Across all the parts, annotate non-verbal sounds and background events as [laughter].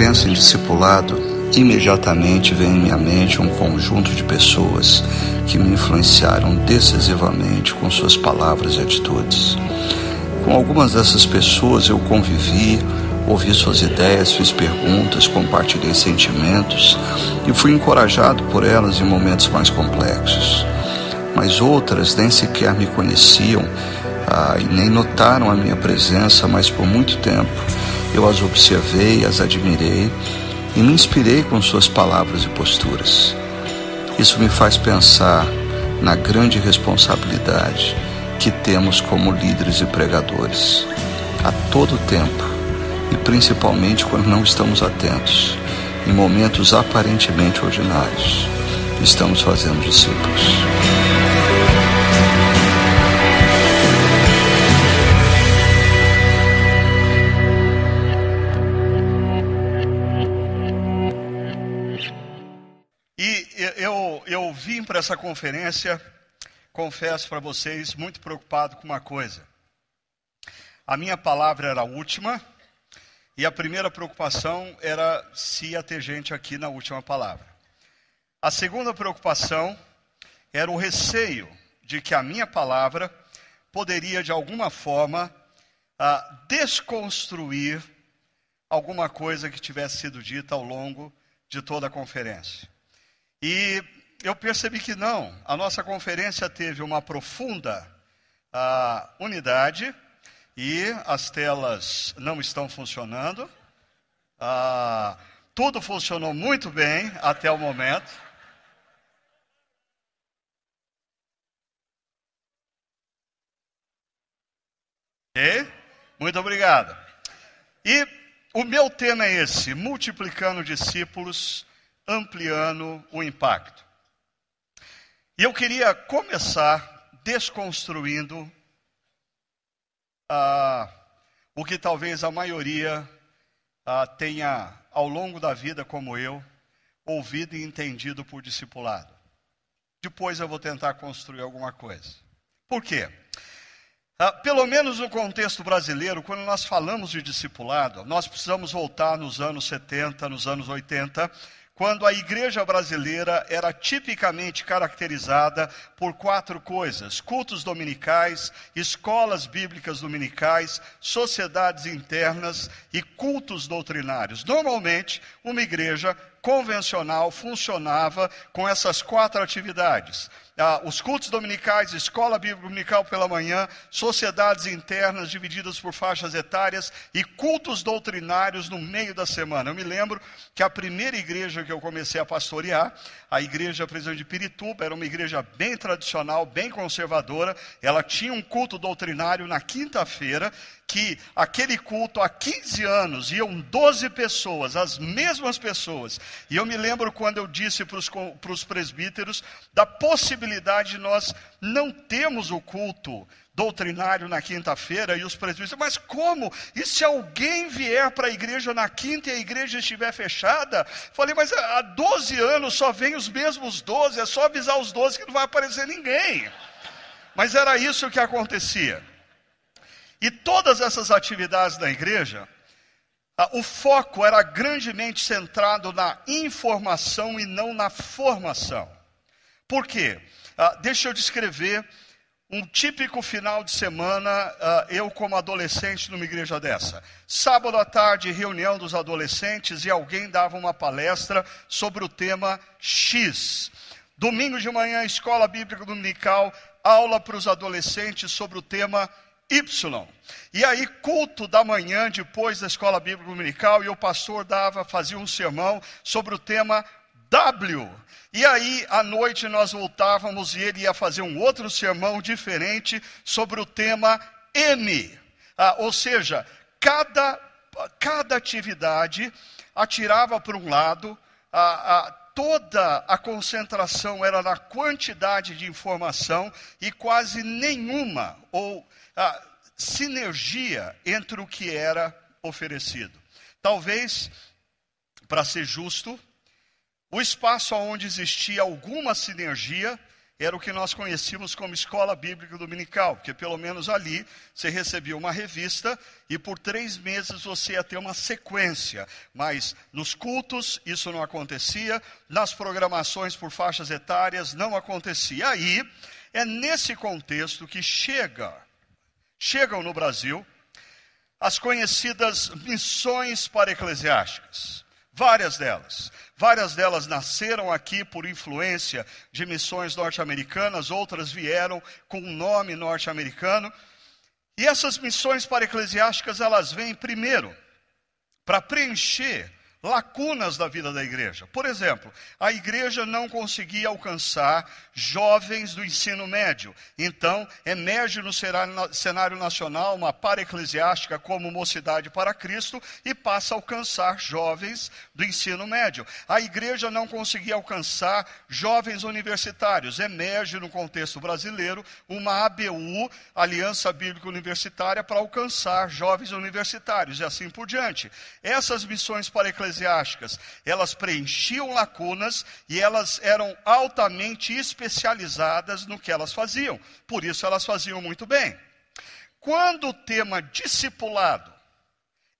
Penso em discipulado, imediatamente vem em minha mente um conjunto de pessoas que me influenciaram decisivamente com suas palavras e atitudes. Com algumas dessas pessoas eu convivi, ouvi suas ideias, fiz perguntas, compartilhei sentimentos e fui encorajado por elas em momentos mais complexos. Mas outras nem sequer me conheciam ah, e nem notaram a minha presença, mas por muito tempo eu as observei, as admirei e me inspirei com suas palavras e posturas. Isso me faz pensar na grande responsabilidade que temos como líderes e pregadores, a todo tempo e principalmente quando não estamos atentos, em momentos aparentemente ordinários, estamos fazendo discípulos. Vim para essa conferência, confesso para vocês, muito preocupado com uma coisa. A minha palavra era a última, e a primeira preocupação era se ia ter gente aqui na última palavra. A segunda preocupação era o receio de que a minha palavra poderia, de alguma forma, uh, desconstruir alguma coisa que tivesse sido dita ao longo de toda a conferência. E eu percebi que não. A nossa conferência teve uma profunda uh, unidade e as telas não estão funcionando. Uh, tudo funcionou muito bem até o momento. Muito obrigado. E o meu tema é esse: multiplicando discípulos, ampliando o impacto. E eu queria começar desconstruindo ah, o que talvez a maioria ah, tenha, ao longo da vida, como eu, ouvido e entendido por discipulado. Depois eu vou tentar construir alguma coisa. Por quê? Ah, pelo menos no contexto brasileiro, quando nós falamos de discipulado, nós precisamos voltar nos anos 70, nos anos 80, quando a igreja brasileira era tipicamente caracterizada por quatro coisas: cultos dominicais, escolas bíblicas dominicais, sociedades internas e cultos doutrinários. Normalmente, uma igreja convencional funcionava com essas quatro atividades. Ah, os cultos dominicais, escola bíblica dominical pela manhã, sociedades internas divididas por faixas etárias e cultos doutrinários no meio da semana. Eu me lembro que a primeira igreja que eu comecei a pastorear, a igreja presidente de Pirituba, era uma igreja bem tradicional, bem conservadora. Ela tinha um culto doutrinário na quinta-feira que aquele culto há 15 anos iam 12 pessoas, as mesmas pessoas. E eu me lembro quando eu disse para os presbíteros da possibilidade de nós não termos o culto doutrinário na quinta-feira e os presbíteros, mas como? E se alguém vier para a igreja na quinta e a igreja estiver fechada? Falei, mas há 12 anos só vem os mesmos 12, é só avisar os 12 que não vai aparecer ninguém. Mas era isso que acontecia. E todas essas atividades da igreja, o foco era grandemente centrado na informação e não na formação. Por quê? Deixa eu descrever um típico final de semana, eu como adolescente numa igreja dessa. Sábado à tarde, reunião dos adolescentes e alguém dava uma palestra sobre o tema X. Domingo de manhã, escola bíblica dominical, aula para os adolescentes sobre o tema Y. E aí, culto da manhã, depois da escola bíblica dominical, e o pastor dava, fazia um sermão sobre o tema W. E aí, à noite, nós voltávamos e ele ia fazer um outro sermão diferente sobre o tema N. Ah, ou seja, cada, cada atividade atirava para um lado, a, toda a concentração era na quantidade de informação e quase nenhuma, ou sinergia entre o que era oferecido. Talvez, para ser justo, o espaço onde existia alguma sinergia era o que nós conhecíamos como escola bíblica dominical, porque pelo menos ali você recebia uma revista e por três meses você ia ter uma sequência. Mas nos cultos isso não acontecia, nas programações por faixas etárias não acontecia. Aí é nesse contexto que chega, chegam no Brasil as conhecidas missões para eclesiásticas. Várias delas. Várias delas nasceram aqui por influência de missões norte-americanas, outras vieram com um nome norte-americano. E essas missões para eclesiásticas, elas vêm primeiro para preencher lacunas da vida da igreja. Por exemplo, a igreja não conseguia alcançar jovens do ensino médio. Então, emerge no cenário nacional uma para-eclesiástica como Mocidade para Cristo e passa a alcançar jovens do ensino médio. A igreja não conseguia alcançar jovens universitários. Emerge no contexto brasileiro uma ABU, Aliança Bíblica Universitária, para alcançar jovens universitários e assim por diante. Essas missões para eclesiásticas eclesiásticas, elas preenchiam lacunas e elas eram altamente especializadas no que elas faziam. Por isso elas faziam muito bem. Quando o tema discipulado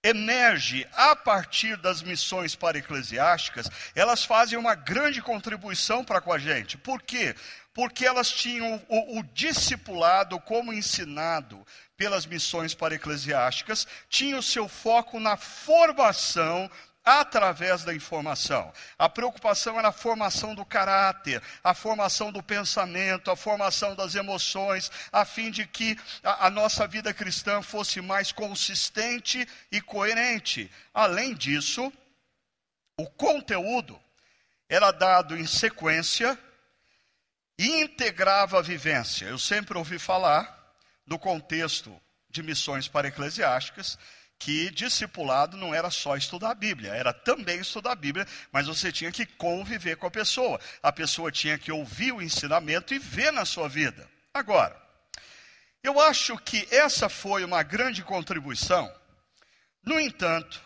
emerge a partir das missões para eclesiásticas, elas fazem uma grande contribuição para com a gente. Por quê? Porque elas tinham o, o discipulado como ensinado pelas missões para eclesiásticas, tinha o seu foco na formação através da informação. A preocupação era a formação do caráter, a formação do pensamento, a formação das emoções, a fim de que a, a nossa vida cristã fosse mais consistente e coerente. Além disso, o conteúdo era dado em sequência e integrava a vivência. Eu sempre ouvi falar do contexto de missões para eclesiásticas que discipulado não era só estudar a Bíblia, era também estudar a Bíblia, mas você tinha que conviver com a pessoa. A pessoa tinha que ouvir o ensinamento e ver na sua vida. Agora, eu acho que essa foi uma grande contribuição. No entanto,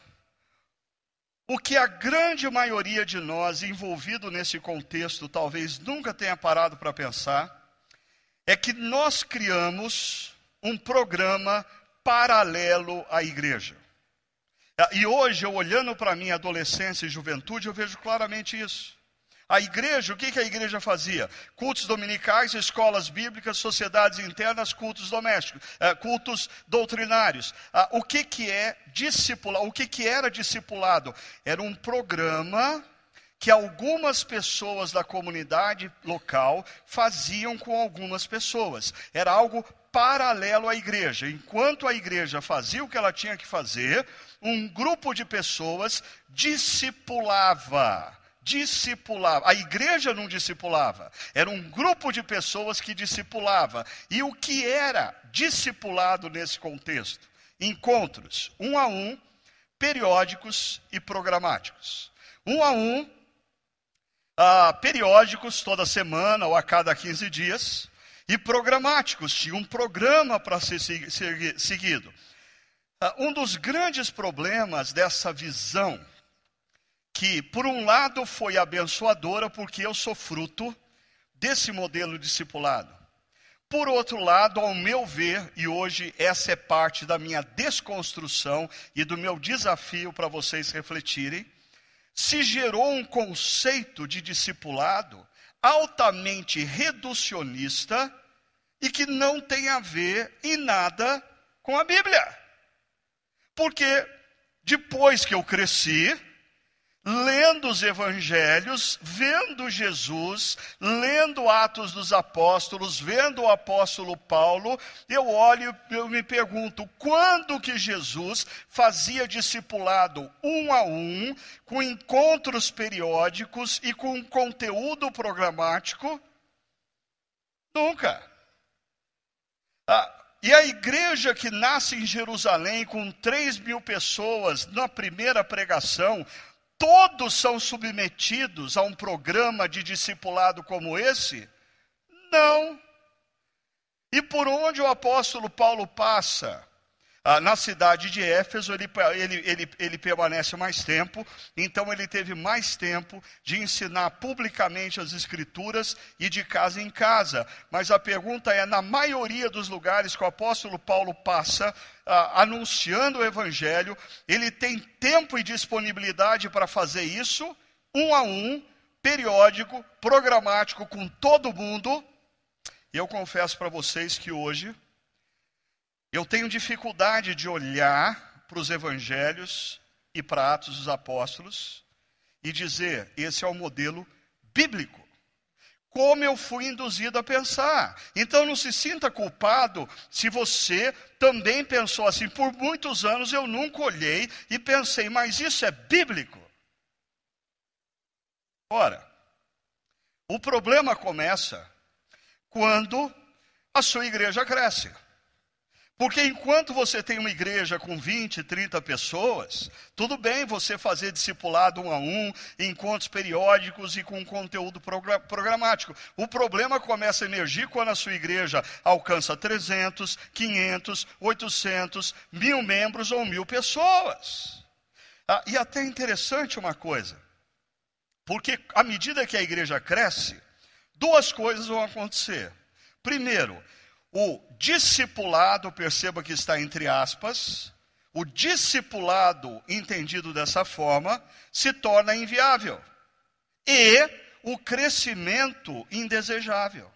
o que a grande maioria de nós envolvido nesse contexto talvez nunca tenha parado para pensar é que nós criamos um programa paralelo à igreja. E hoje, eu olhando para a minha adolescência e juventude, eu vejo claramente isso. A igreja, o que, que a igreja fazia? Cultos dominicais, escolas bíblicas, sociedades internas, cultos domésticos, eh, cultos doutrinários. Ah, o que, que é discipulado? O que, que era discipulado? Era um programa que algumas pessoas da comunidade local faziam com algumas pessoas. Era algo paralelo à igreja. Enquanto a igreja fazia o que ela tinha que fazer, um grupo de pessoas discipulava. Discipulava. A igreja não discipulava. Era um grupo de pessoas que discipulava. E o que era discipulado nesse contexto? Encontros, um a um, periódicos e programáticos. Um a um, ah, periódicos toda semana ou a cada 15 dias e programáticos, tinha um programa para ser seguido. Ah, um dos grandes problemas dessa visão, que por um lado foi abençoadora, porque eu sou fruto desse modelo discipulado. Por outro lado, ao meu ver, e hoje essa é parte da minha desconstrução e do meu desafio para vocês refletirem, se gerou um conceito de discipulado altamente reducionista e que não tem a ver em nada com a Bíblia. Porque depois que eu cresci, lendo os evangelhos, vendo Jesus, lendo Atos dos Apóstolos, vendo o apóstolo Paulo, eu olho e eu me pergunto, quando que Jesus fazia discipulado um a um, com encontros periódicos e com conteúdo programático? Nunca. Ah, e a igreja que nasce em Jerusalém, com 3 mil pessoas na primeira pregação, todos são submetidos a um programa de discipulado como esse? Não. E por onde o apóstolo Paulo passa, ah, na cidade de Éfeso, ele, ele, ele, ele permanece mais tempo, então ele teve mais tempo de ensinar publicamente as Escrituras e de casa em casa. Mas a pergunta é: na maioria dos lugares que o apóstolo Paulo passa, ah, anunciando o Evangelho, ele tem tempo e disponibilidade para fazer isso, um a um, periódico, programático, com todo mundo. E eu confesso para vocês que hoje eu tenho dificuldade de olhar para os evangelhos e para Atos dos Apóstolos e dizer: esse é o modelo bíblico. Como eu fui induzido a pensar. Então não se sinta culpado se você também pensou assim. Por muitos anos eu nunca olhei e pensei, mas isso é bíblico. Ora, o problema começa quando a sua igreja cresce. Porque enquanto você tem uma igreja com 20, 30 pessoas, tudo bem você fazer discipulado um a um, encontros periódicos e com conteúdo programático. O problema começa a emergir quando a sua igreja alcança 300, 500, 800, mil membros ou mil pessoas. Ah, e até interessante uma coisa, porque à medida que a igreja cresce, duas coisas vão acontecer. Primeiro, o discipulado, perceba que está entre aspas, o discipulado entendido dessa forma se torna inviável e o crescimento indesejável.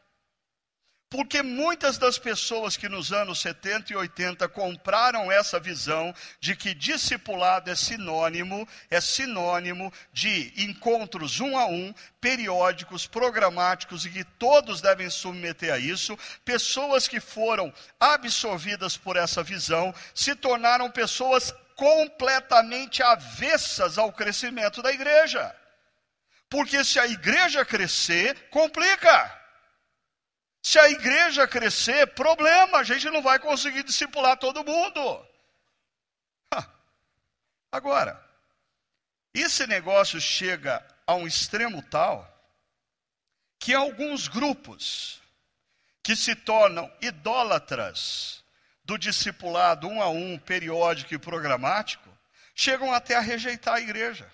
Porque muitas das pessoas que nos anos 70 e 80 compraram essa visão de que discipulado é sinônimo, é sinônimo de encontros um a um, periódicos, programáticos e que todos devem submeter a isso, pessoas que foram absorvidas por essa visão se tornaram pessoas completamente avessas ao crescimento da igreja. Porque se a igreja crescer, complica. Se a igreja crescer, problema, a gente não vai conseguir discipular todo mundo. Agora, esse negócio chega a um extremo tal que alguns grupos que se tornam idólatras do discipulado um a um, periódico e programático, chegam até a rejeitar a igreja.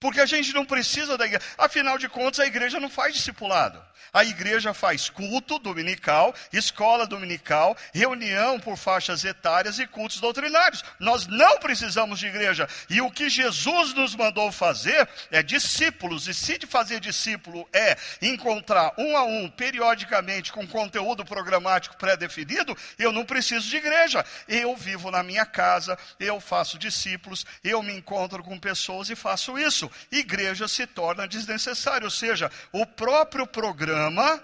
Porque a gente não precisa da igreja. Afinal de contas, a igreja não faz discipulado. A igreja faz culto dominical, escola dominical, reunião por faixas etárias e cultos doutrinários. Nós não precisamos de igreja. E o que Jesus nos mandou fazer é discípulos. E se de fazer discípulo é encontrar um a um, periodicamente, com conteúdo programático pré-definido, eu não preciso de igreja. Eu vivo na minha casa, eu faço discípulos, eu me encontro com pessoas e faço isso. Igreja se torna desnecessário. Ou seja, o próprio programa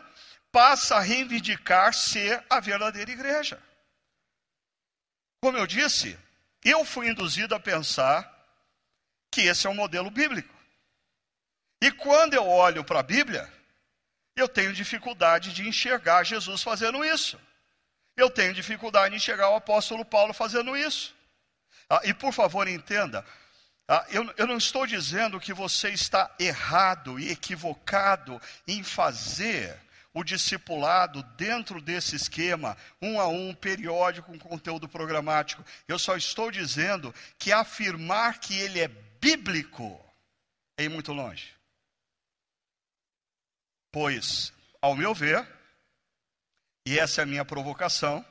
passa a reivindicar ser a verdadeira igreja. Como eu disse, eu fui induzido a pensar que esse é o modelo bíblico. E quando eu olho para a Bíblia, eu tenho dificuldade de enxergar Jesus fazendo isso. Eu tenho dificuldade de enxergar o apóstolo Paulo fazendo isso. Ah, e por favor, entenda, ah, eu, eu não estou dizendo que você está errado e equivocado em fazer o discipulado dentro desse esquema, um a um, periódico, com conteúdo programático. Eu só estou dizendo que afirmar que ele é bíblico é ir muito longe. Pois, ao meu ver, e essa é a minha provocação,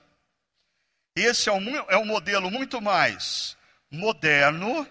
esse é um, é um modelo muito mais moderno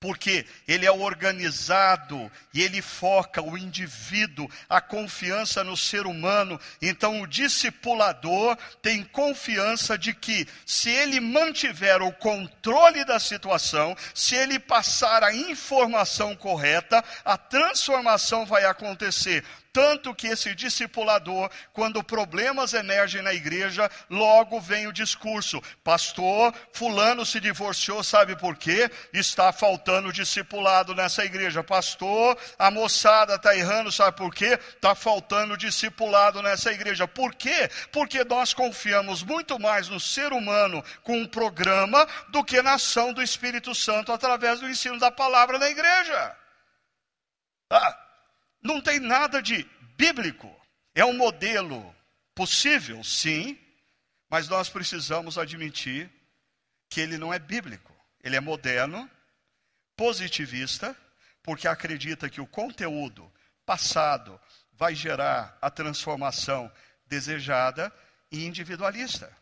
porque ele é organizado e ele foca o indivíduo, a confiança no ser humano. Então, o discipulador tem confiança de que, se ele mantiver o controle da situação, se ele passar a informação correta, a transformação vai acontecer tanto que esse discipulador, quando problemas emergem na igreja, logo vem o discurso: Pastor, Fulano se divorciou, sabe por quê? Está faltando discipulado nessa igreja. Pastor, a moçada está errando, sabe por quê? Está faltando discipulado nessa igreja. Por quê? Porque nós confiamos muito mais no ser humano com um programa do que na ação do Espírito Santo através do ensino da palavra na igreja. Ah, não tem nada de bíblico. É um modelo possível, sim, Mas nós precisamos admitir que ele não é bíblico. Ele é moderno, positivista, porque acredita que o conteúdo passado vai gerar a transformação desejada e individualista.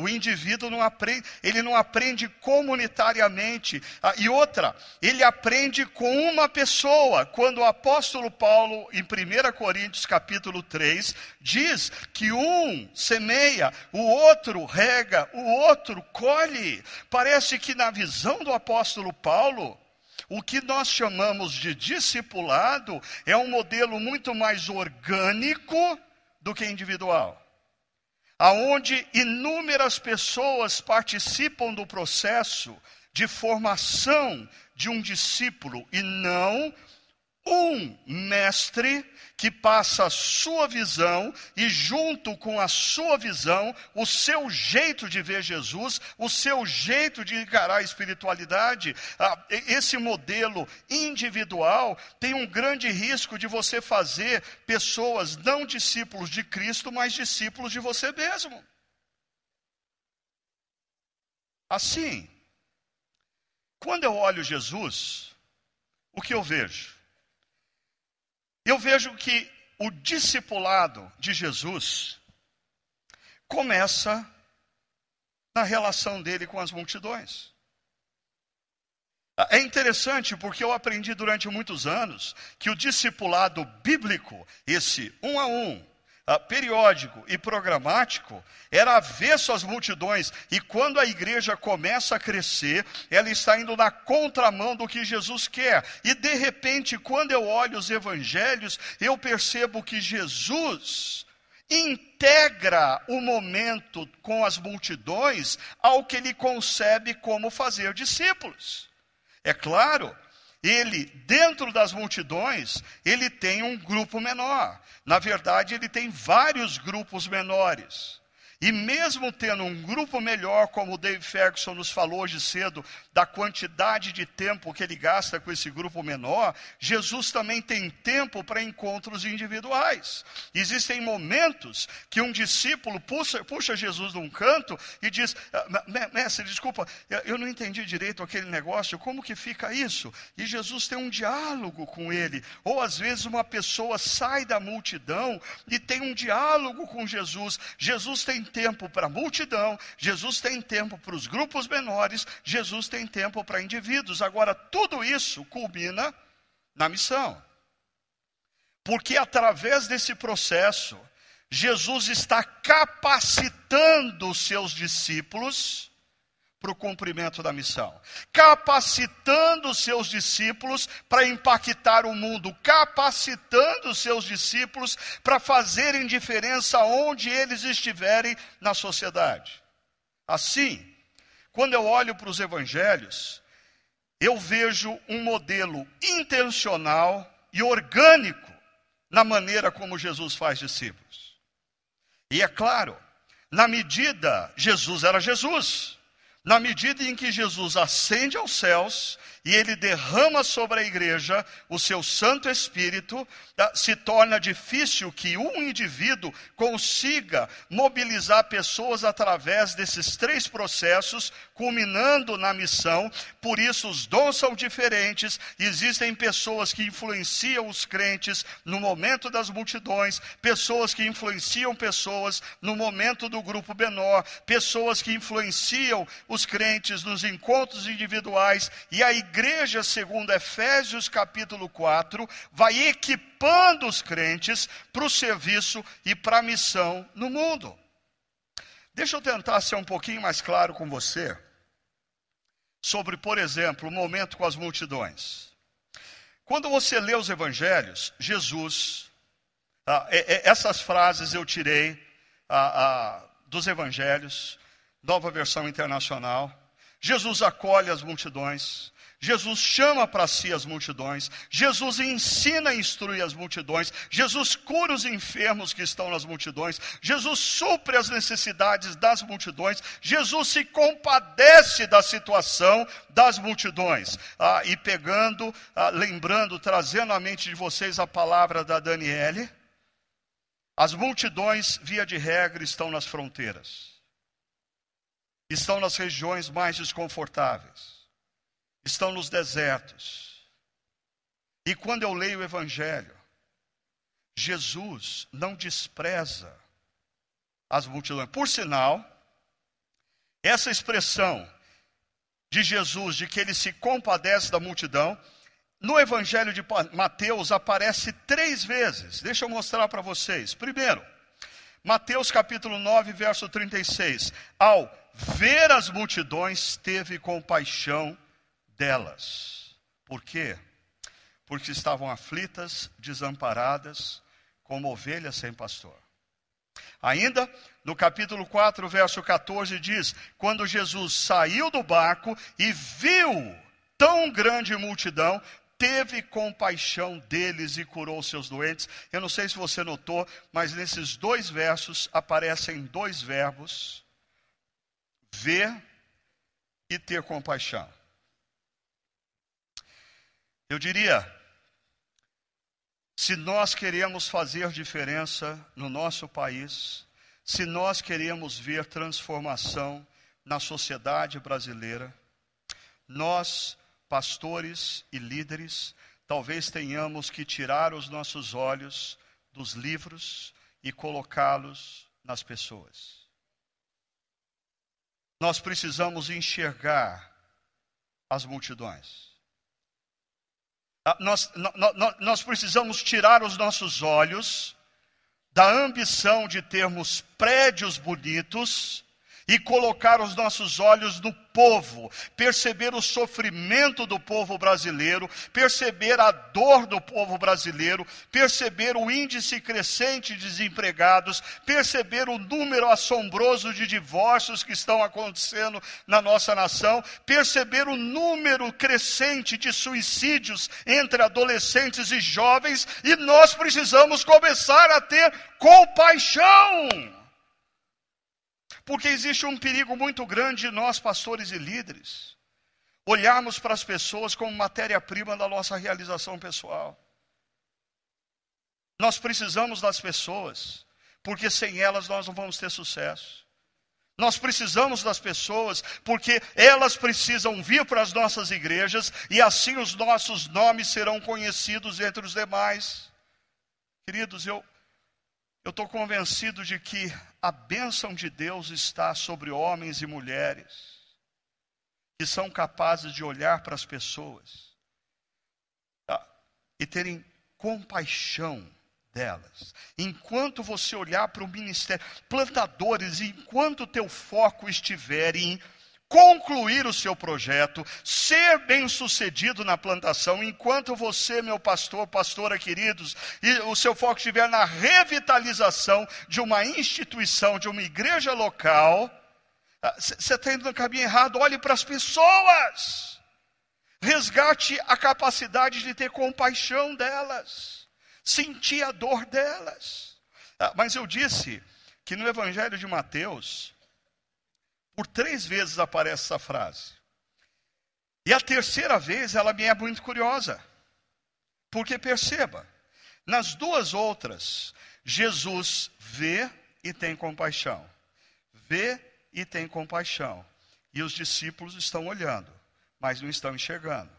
O indivíduo não aprende, ele não aprende comunitariamente. Ah, e outra, ele aprende com uma pessoa. Quando o apóstolo Paulo, em 1 Coríntios capítulo 3, diz que um semeia, o outro rega, o outro colhe. Parece que na visão do apóstolo Paulo, o que nós chamamos de discipulado é um modelo muito mais orgânico do que individual aonde inúmeras pessoas participam do processo de formação de um discípulo e não um mestre que passa a sua visão e, junto com a sua visão, o seu jeito de ver Jesus, o seu jeito de encarar a espiritualidade. Esse modelo individual tem um grande risco de você fazer pessoas não discípulos de Cristo, mas discípulos de você mesmo. Assim, quando eu olho Jesus, o que eu vejo? Eu vejo que o discipulado de Jesus começa na relação dele com as multidões. É interessante porque eu aprendi durante muitos anos que o discipulado bíblico, esse um a um, uh, periódico e programático era avesso às multidões. E quando a igreja começa a crescer, ela está indo na contramão do que Jesus quer. E de repente, quando eu olho os evangelhos, eu percebo que Jesus integra o momento com as multidões ao que ele concebe como fazer discípulos. É claro ele, dentro das multidões, ele tem um grupo menor. Na verdade, ele tem vários grupos menores. E mesmo tendo um grupo melhor, como o Dave Ferguson nos falou hoje cedo, da quantidade de tempo que ele gasta com esse grupo menor, Jesus também tem tempo para encontros individuais. Existem momentos que um discípulo puxa, puxa Jesus num canto e diz: ah, Mestre, desculpa, eu não entendi direito aquele negócio, como que fica isso? E Jesus tem um diálogo com ele. Ou às vezes uma pessoa sai da multidão e tem um diálogo com Jesus. Jesus tem tempo para a multidão, Jesus tem tempo para os grupos menores, Jesus tem tempo para indivíduos. Agora, tudo isso culmina na missão. Porque através desse processo, Jesus está capacitando os seus discípulos para o cumprimento da missão, capacitando seus discípulos para impactar o mundo, capacitando seus discípulos para fazerem diferença onde eles estiverem na sociedade. Assim, quando eu olho para os evangelhos, eu vejo um modelo intencional e orgânico na maneira como Jesus faz discípulos. E é claro, na medida, Jesus era Jesus. Na medida em que Jesus ascende aos céus e ele derrama sobre a igreja o seu Santo Espírito, ah, se torna difícil que um indivíduo consiga mobilizar pessoas através desses três processos, culminando na missão. Por isso, os dons são diferentes. Existem pessoas que influenciam os crentes no momento das multidões, pessoas que influenciam pessoas no momento do grupo menor, pessoas que influenciam os crentes nos encontros individuais, e a igreja, segundo Efésios capítulo 4, vai equipando os crentes para o serviço e para a missão no mundo. Deixa eu tentar ser um pouquinho mais claro com você sobre, por exemplo, o momento com as multidões. Quando você lê os evangelhos, Jesus, ah, é, é, essas frases eu tirei ah, ah, dos evangelhos, nova versão internacional. Jesus acolhe as multidões. Jesus chama para si as multidões, Jesus ensina e instrui as multidões, Jesus cura os enfermos que estão nas multidões, Jesus supre as necessidades das multidões, Jesus se compadece da situação das multidões. Ah, e pegando, ah, lembrando, trazendo à mente de vocês a palavra da Daniele, As multidões, via de regra, estão nas fronteiras, estão nas regiões mais desconfortáveis, estão nos desertos. E quando eu leio o Evangelho, Jesus não despreza as multidões. Por sinal, essa expressão de Jesus, de que ele se compadece da multidão, no Evangelho de Mateus aparece três vezes. Deixa eu mostrar para vocês. Primeiro, Mateus capítulo 9, verso 36. Ao ver as multidões, teve compaixão delas. Por quê? Porque estavam aflitas, desamparadas, como ovelhas sem pastor. Ainda no capítulo 4, verso 14, diz: Quando Jesus saiu do barco e viu tão grande multidão, teve compaixão deles e curou seus doentes. Eu não sei se você notou, mas nesses dois versos aparecem dois verbos: ver e ter compaixão. Eu diria, se nós queremos fazer diferença no nosso país, se nós queremos ver transformação na sociedade brasileira, nós, pastores e líderes, talvez tenhamos que tirar os nossos olhos dos livros e colocá-los nas pessoas. Nós precisamos enxergar as multidões. Ah, nós, nós, nós precisamos tirar os nossos olhos da ambição de termos prédios bonitos e colocar os nossos olhos no povo, perceber o sofrimento do povo brasileiro, perceber a dor do povo brasileiro, perceber o índice crescente de desempregados, perceber o número assombroso de divórcios que estão acontecendo na nossa nação, perceber o número crescente de suicídios entre adolescentes e jovens, e nós precisamos começar a ter compaixão porque existe um perigo muito grande de nós, pastores e líderes, olharmos para as pessoas como matéria-prima da nossa realização pessoal. Nós precisamos das pessoas, porque sem elas nós não vamos ter sucesso. Nós precisamos das pessoas porque elas precisam vir para as nossas igrejas e assim os nossos nomes serão conhecidos entre os demais. Queridos, eu eu estou convencido de que a bênção de Deus está sobre homens e mulheres que são capazes de olhar para as pessoas tá? e terem compaixão delas. Enquanto você olhar para o ministério, plantadores, enquanto o teu foco estiver em concluir o seu projeto, ser bem-sucedido na plantação, enquanto você, meu pastor, pastora queridos, e o seu foco estiver na revitalização de uma instituição, de uma igreja local, você está indo no caminho errado, olhe para as pessoas. Resgate a capacidade de ter compaixão delas, sentir a dor delas. Ah, mas eu disse que no Evangelho de Mateus, por três vezes aparece essa frase. E a terceira vez ela me é muito curiosa. Porque perceba, nas duas outras, Jesus vê e tem compaixão. Vê e tem compaixão. E os discípulos estão olhando, mas não estão enxergando.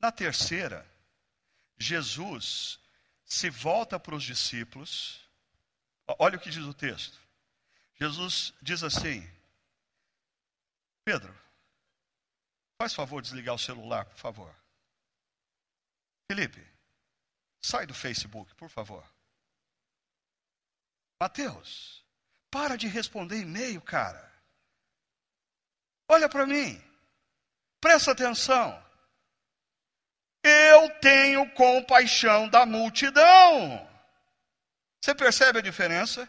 Na terceira, Jesus se volta para os discípulos. Olha o que diz o texto. Jesus diz assim: Pedro, faz favor de desligar o celular, por favor. Felipe, sai do Facebook, por favor. Mateus, para de responder e-mail, cara. Olha para mim. Presta atenção. Eu tenho compaixão da multidão. Você percebe a diferença?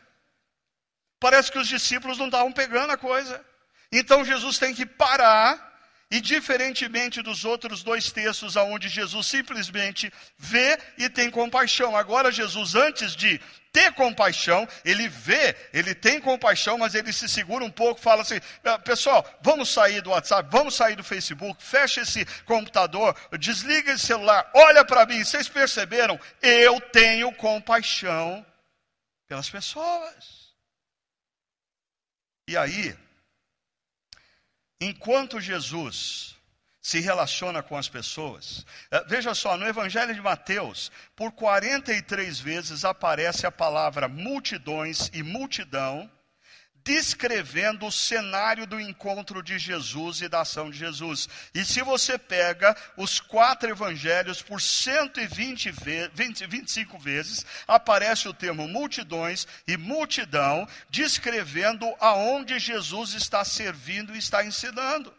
Parece que os discípulos não estavam pegando a coisa. Então Jesus tem que parar e diferentemente dos outros dois textos onde Jesus simplesmente vê e tem compaixão. Agora Jesus antes de ter compaixão, ele vê, ele tem compaixão, mas ele se segura um pouco, fala assim: ah, "Pessoal, vamos sair do WhatsApp, vamos sair do Facebook, fecha esse computador, desliga esse celular, olha para mim, vocês perceberam? Eu tenho compaixão pelas pessoas. E aí, enquanto Jesus se relaciona com as pessoas. Eh, veja só, no Evangelho de Mateus, por 43 vezes aparece a palavra multidões e multidão, descrevendo o cenário do encontro de Jesus e da ação de Jesus. E se você pega os quatro evangelhos por 120 ve 20, 25 vezes, aparece o termo multidões e multidão, descrevendo aonde Jesus está servindo e está ensinando.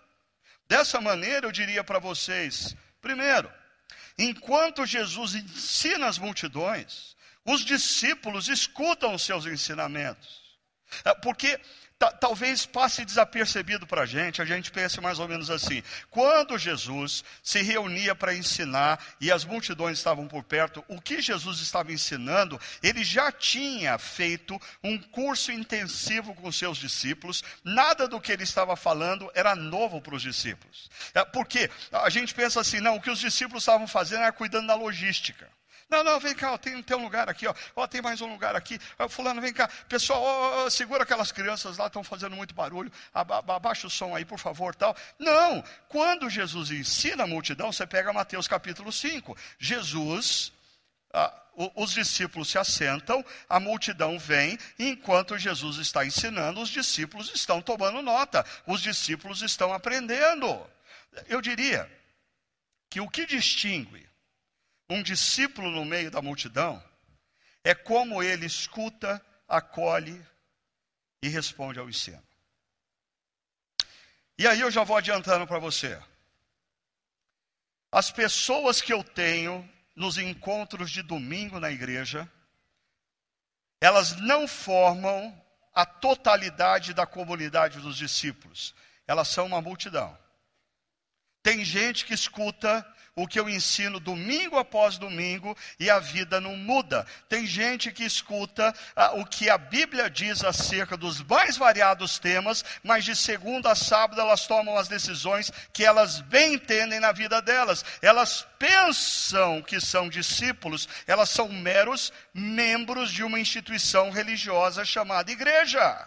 Dessa maneira, eu diria para vocês: primeiro, enquanto Jesus ensina as multidões, os discípulos escutam os seus ensinamentos. É, porque talvez passe desapercebido para a gente, a gente pense mais ou menos assim: quando Jesus se reunia para ensinar e as multidões estavam por perto, o que Jesus estava ensinando, ele já tinha feito um curso intensivo com seus discípulos, nada do que ele estava falando era novo para os discípulos. É, porque a gente pensa assim: não, o que os discípulos estavam fazendo era cuidando da logística. Não, não, vem cá, ó, tem, tem um lugar aqui, ó, ó, tem mais um lugar aqui. Ó, fulano, vem cá. Pessoal, ó, segura aquelas crianças lá, estão fazendo muito barulho. Aba, abaixa o som aí, por favor, tal. Não, quando Jesus ensina a multidão, você pega Mateus capítulo 5. Jesus, ah, os discípulos se assentam, a multidão vem, e enquanto Jesus está ensinando, os discípulos estão tomando nota, os discípulos estão aprendendo. Eu diria que o que distingue um discípulo no meio da multidão é como ele escuta, acolhe e responde ao ensino. E aí eu já vou adiantando para você. As pessoas que eu tenho nos encontros de domingo na igreja, elas não formam a totalidade da comunidade dos discípulos. Elas são uma multidão. Tem gente que escuta o que eu ensino domingo após domingo e a vida não muda. Tem gente que escuta ah, o que a Bíblia diz acerca dos mais variados temas, mas de segunda a sábado elas tomam as decisões que elas bem entendem na vida delas. Elas pensam que são discípulos, elas são meros membros de uma instituição religiosa chamada igreja.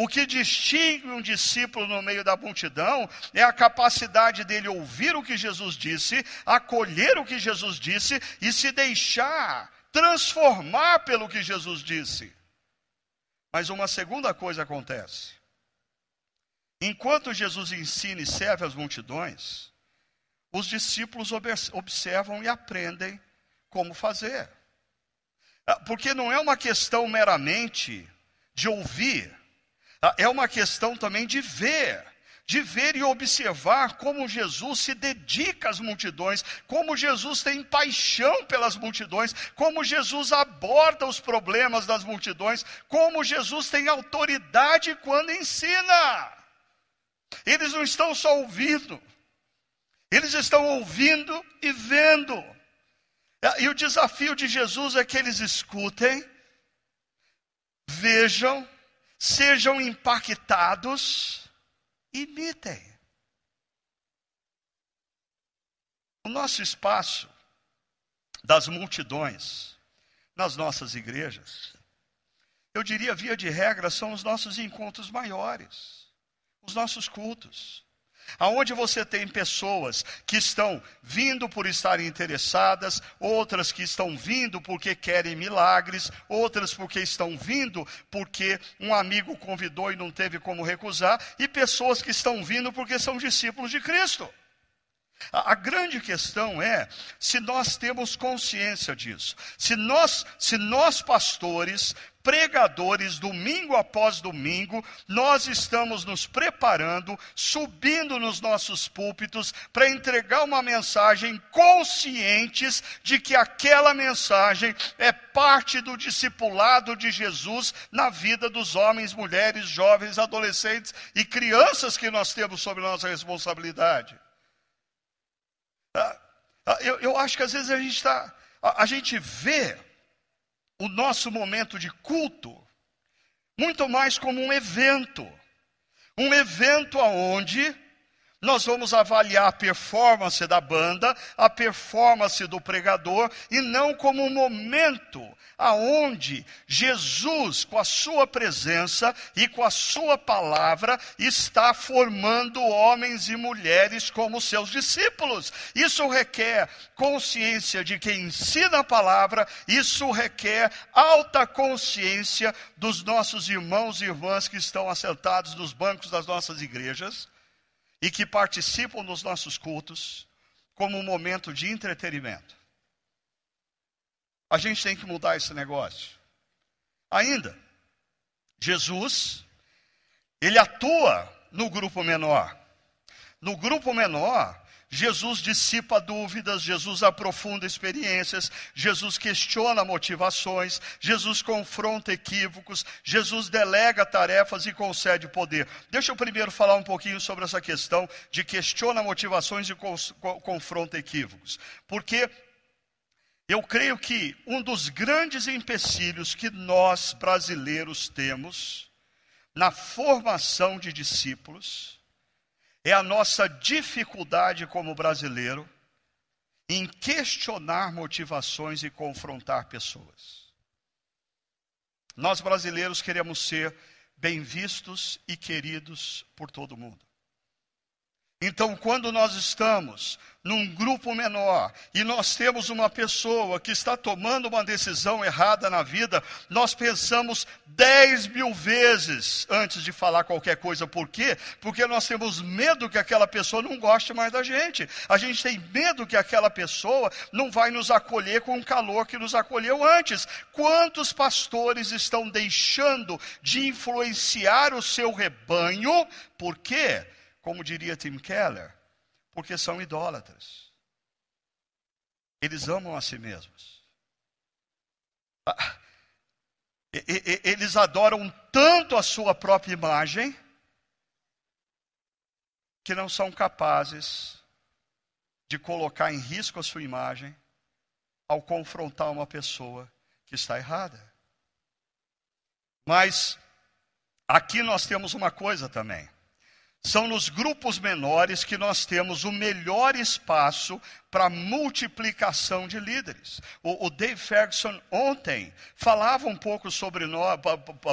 O que distingue um discípulo no meio da multidão é a capacidade dele ouvir o que Jesus disse, acolher o que Jesus disse e se deixar transformar pelo que Jesus disse. Mas uma segunda coisa acontece. Enquanto Jesus ensina e serve as multidões, os discípulos observam e aprendem como fazer. Ah, porque não é uma questão meramente de ouvir, é uma questão também de ver, de ver e observar como Jesus se dedica às multidões, como Jesus tem paixão pelas multidões, como Jesus aborda os problemas das multidões, como Jesus tem autoridade quando ensina. Eles não estão só ouvindo, eles estão ouvindo e vendo. Ah, e o desafio de Jesus é que eles escutem, vejam, sejam impactados, imitem. O nosso espaço das multidões nas nossas igrejas, eu diria, via de regra, são os nossos encontros maiores, os nossos cultos aonde você tem pessoas que estão vindo por estarem interessadas, outras que estão vindo porque querem milagres, outras porque estão vindo porque um amigo convidou e não teve como recusar, e pessoas que estão vindo porque são discípulos de Cristo. A, a, grande questão é se nós temos consciência disso. Se nós, se nós pastores, pregadores, domingo após domingo, nós estamos nos preparando, subindo nos nossos púlpitos para entregar uma mensagem conscientes de que aquela mensagem é parte do discipulado de Jesus na vida dos homens, mulheres, jovens, adolescentes e crianças que nós temos sob nossa responsabilidade. Ah, ah, eu, eu acho que às vezes a gente está, a, a gente vê o nosso momento de culto muito mais como um evento, um evento aonde nós vamos avaliar a performance da banda, a performance do pregador, e não como um momento aonde Jesus, com a sua presença e com a sua palavra, está formando homens e mulheres como seus discípulos. Isso requer consciência de quem ensina a palavra, isso requer alta consciência dos nossos irmãos e irmãs que estão assentados nos bancos das nossas igrejas e que participam dos nossos cultos como um momento de entretenimento. A gente tem que mudar esse negócio. Ainda, Jesus, ele atua no grupo menor. No grupo menor, Jesus dissipa dúvidas, Jesus aprofunda experiências, Jesus questiona motivações, Jesus confronta equívocos, Jesus delega tarefas e concede poder. Deixa eu primeiro falar um pouquinho sobre essa questão de questiona motivações e confronta equívocos. Porque eu creio que um dos grandes empecilhos que nós brasileiros temos na formação de discípulos, é a nossa dificuldade como brasileiro em questionar motivações e confrontar pessoas. Nós brasileiros queremos ser bem vistos e queridos por todo mundo. Então, quando nós estamos num grupo menor e nós temos uma pessoa que está tomando uma decisão errada na vida, nós pensamos dez mil vezes antes de falar qualquer coisa. Por quê? Porque nós temos medo que aquela pessoa não goste mais da gente. A gente tem medo que aquela pessoa não vai nos acolher com o calor que nos acolheu antes. Quantos pastores estão deixando de influenciar o seu rebanho? Por quê? Como diria Tim Keller, porque são idólatras. Eles amam a si mesmos. Ah, eles adoram tanto a sua própria imagem que não são capazes de colocar em risco a sua imagem ao confrontar uma pessoa que está errada. Mas aqui nós temos uma coisa também. São nos grupos menores que nós temos o melhor espaço para multiplicação de líderes. O, o, Dave Ferguson ontem falava um pouco sobre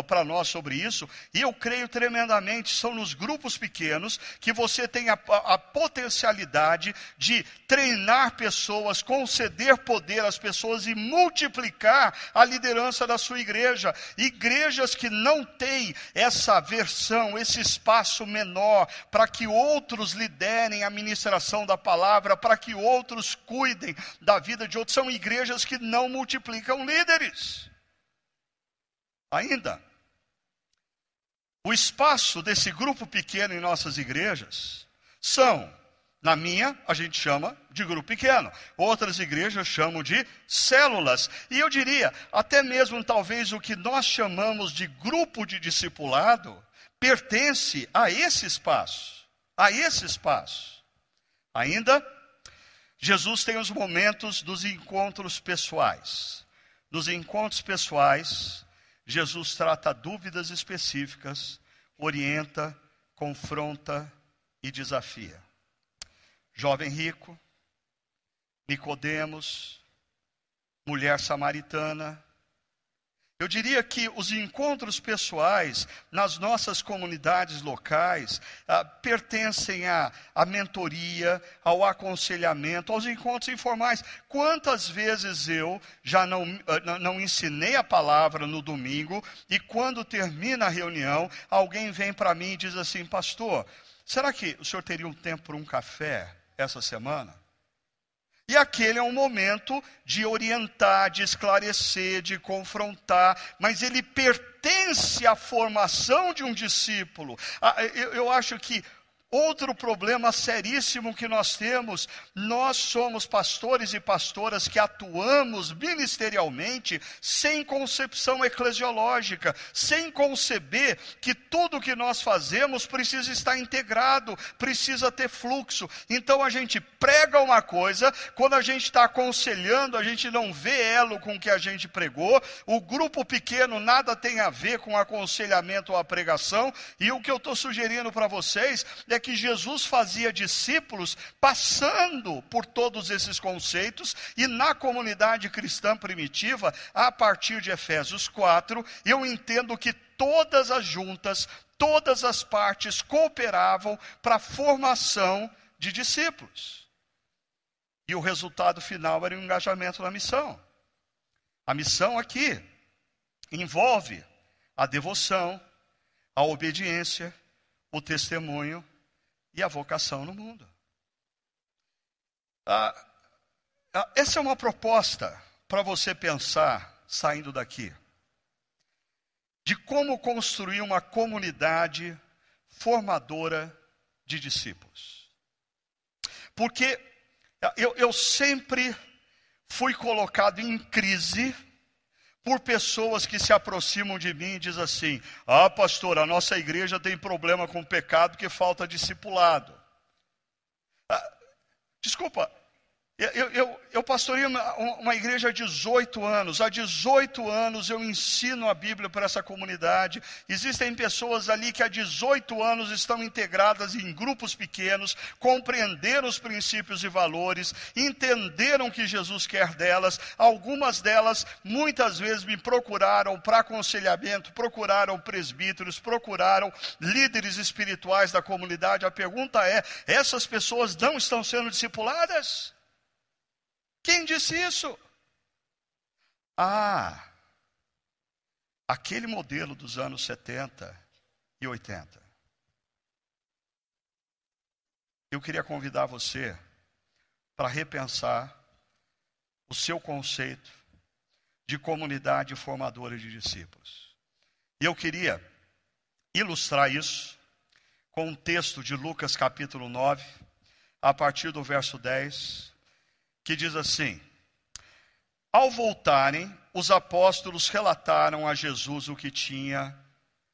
para nós sobre isso, e eu creio tremendamente, são nos grupos pequenos que você tem a, a potencialidade de treinar pessoas, conceder poder às pessoas e multiplicar a liderança da sua igreja. Igrejas que não têm essa versão, esse espaço menor, para que outros liderem a ministração da palavra, para que outros cuidem da vida de outros. São igrejas que não multiplicam líderes. Ainda, o espaço desse grupo pequeno em nossas igrejas são, na minha, a gente chama de grupo pequeno. Outras igrejas chamam de células. E eu diria, até mesmo talvez o que nós chamamos de grupo de discipulado pertence a esse espaço. A esse espaço. Ainda, Jesus tem os momentos dos encontros pessoais. Nos encontros pessoais, Jesus trata dúvidas específicas, orienta, confronta e desafia. Jovem rico, Nicodemos, mulher samaritana, eu diria que os encontros pessoais nas nossas comunidades locais ah, pertencem à, à mentoria, ao aconselhamento, aos encontros informais. Quantas vezes eu já não, ah, não ensinei a palavra no domingo e quando termina a reunião, alguém vem para mim e diz assim: Pastor, será que o senhor teria um tempo para um café essa semana? E aquele é um momento de orientar, de esclarecer, de confrontar, mas ele pertence à formação de um discípulo. Ah, eu acho que Outro problema seríssimo que nós temos, nós somos pastores e pastoras que atuamos ministerialmente sem concepção eclesiológica, sem conceber que tudo que nós fazemos precisa estar integrado, precisa ter fluxo. Então a gente prega uma coisa, quando a gente está aconselhando, a gente não vê elo com o que a gente pregou, o grupo pequeno nada tem a ver com aconselhamento ou a pregação, e o que eu estou sugerindo para vocês é é que Jesus fazia discípulos passando por todos esses conceitos, e na comunidade cristã primitiva, a partir de Efésios 4, eu entendo que todas as juntas, todas as partes cooperavam para a formação de discípulos. E o resultado final era o engajamento na missão. A missão aqui envolve a devoção, a obediência, o testemunho e a vocação no mundo. Ah, ah, essa é uma proposta para você pensar saindo daqui de como construir uma comunidade formadora de discípulos. Porque eu, eu sempre fui colocado em crise por pessoas que se aproximam de mim e dizem assim: Ah, pastor, a nossa igreja tem problema com o pecado que falta discipulado. Ah, desculpa, eu, eu, eu pastorei uma, uma, igreja há 18 anos. Há 18 anos eu ensino a Bíblia para essa comunidade. Existem pessoas ali que há 18 anos estão integradas em grupos pequenos, compreenderam os princípios e valores, entenderam o que Jesus quer delas. Algumas delas, muitas vezes, me procuraram para aconselhamento, procuraram presbíteros, procuraram líderes espirituais da comunidade. A pergunta é: essas pessoas não estão sendo discipuladas? Quem disse isso? Ah, aquele modelo dos anos 70 e 80. Eu queria convidar você para repensar o seu conceito de comunidade formadora de discípulos. E eu queria ilustrar isso com um texto de Lucas capítulo 9, a partir do verso 10 que diz assim: Ao voltarem, os apóstolos relataram a Jesus o que tinha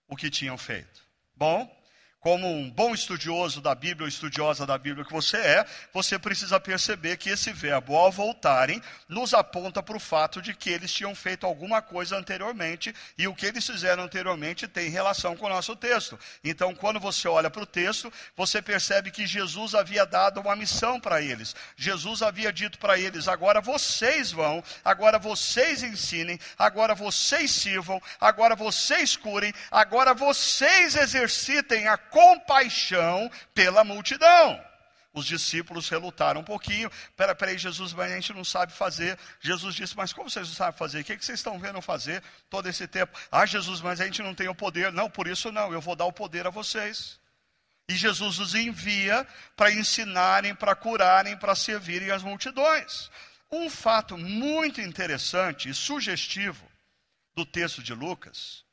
o que tinham feito. Bom, como um bom estudioso da Bíblia ou estudiosa da Bíblia que você é, você precisa perceber que esse verbo, ao voltarem, nos aponta para o fato de que eles tinham feito alguma coisa anteriormente e o que eles fizeram anteriormente tem relação com o nosso texto. Então, quando você olha para o texto, você percebe que Jesus havia dado uma missão para eles. Jesus havia dito para eles: agora vocês vão, agora vocês ensinem, agora vocês sirvam, agora vocês curem, agora vocês exercitem a compaixão pela multidão. Os discípulos relutaram um pouquinho. Pera, peraí, Jesus, mas a gente não sabe fazer. Jesus disse, mas como vocês não sabem fazer? O que, é que vocês estão vendo fazer todo esse tempo? Ah, Jesus, mas a gente não tem o poder. Não, por isso não, eu vou dar o poder a vocês. E Jesus os envia para ensinarem, para curarem, para servirem as multidões. Um fato muito interessante e sugestivo do texto de Lucas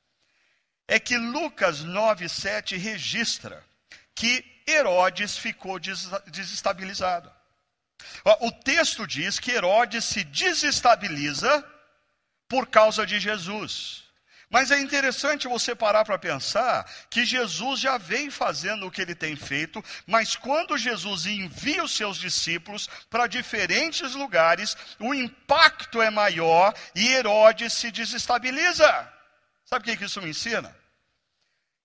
é que Lucas 9,7 registra que Herodes ficou desestabilizado. O texto diz que Herodes se desestabiliza por causa de Jesus. Mas é interessante você parar para pensar que Jesus já vem fazendo o que ele tem feito, mas quando Jesus envia os seus discípulos para diferentes lugares, o impacto é maior e Herodes se desestabiliza. Sabe o que isso me ensina?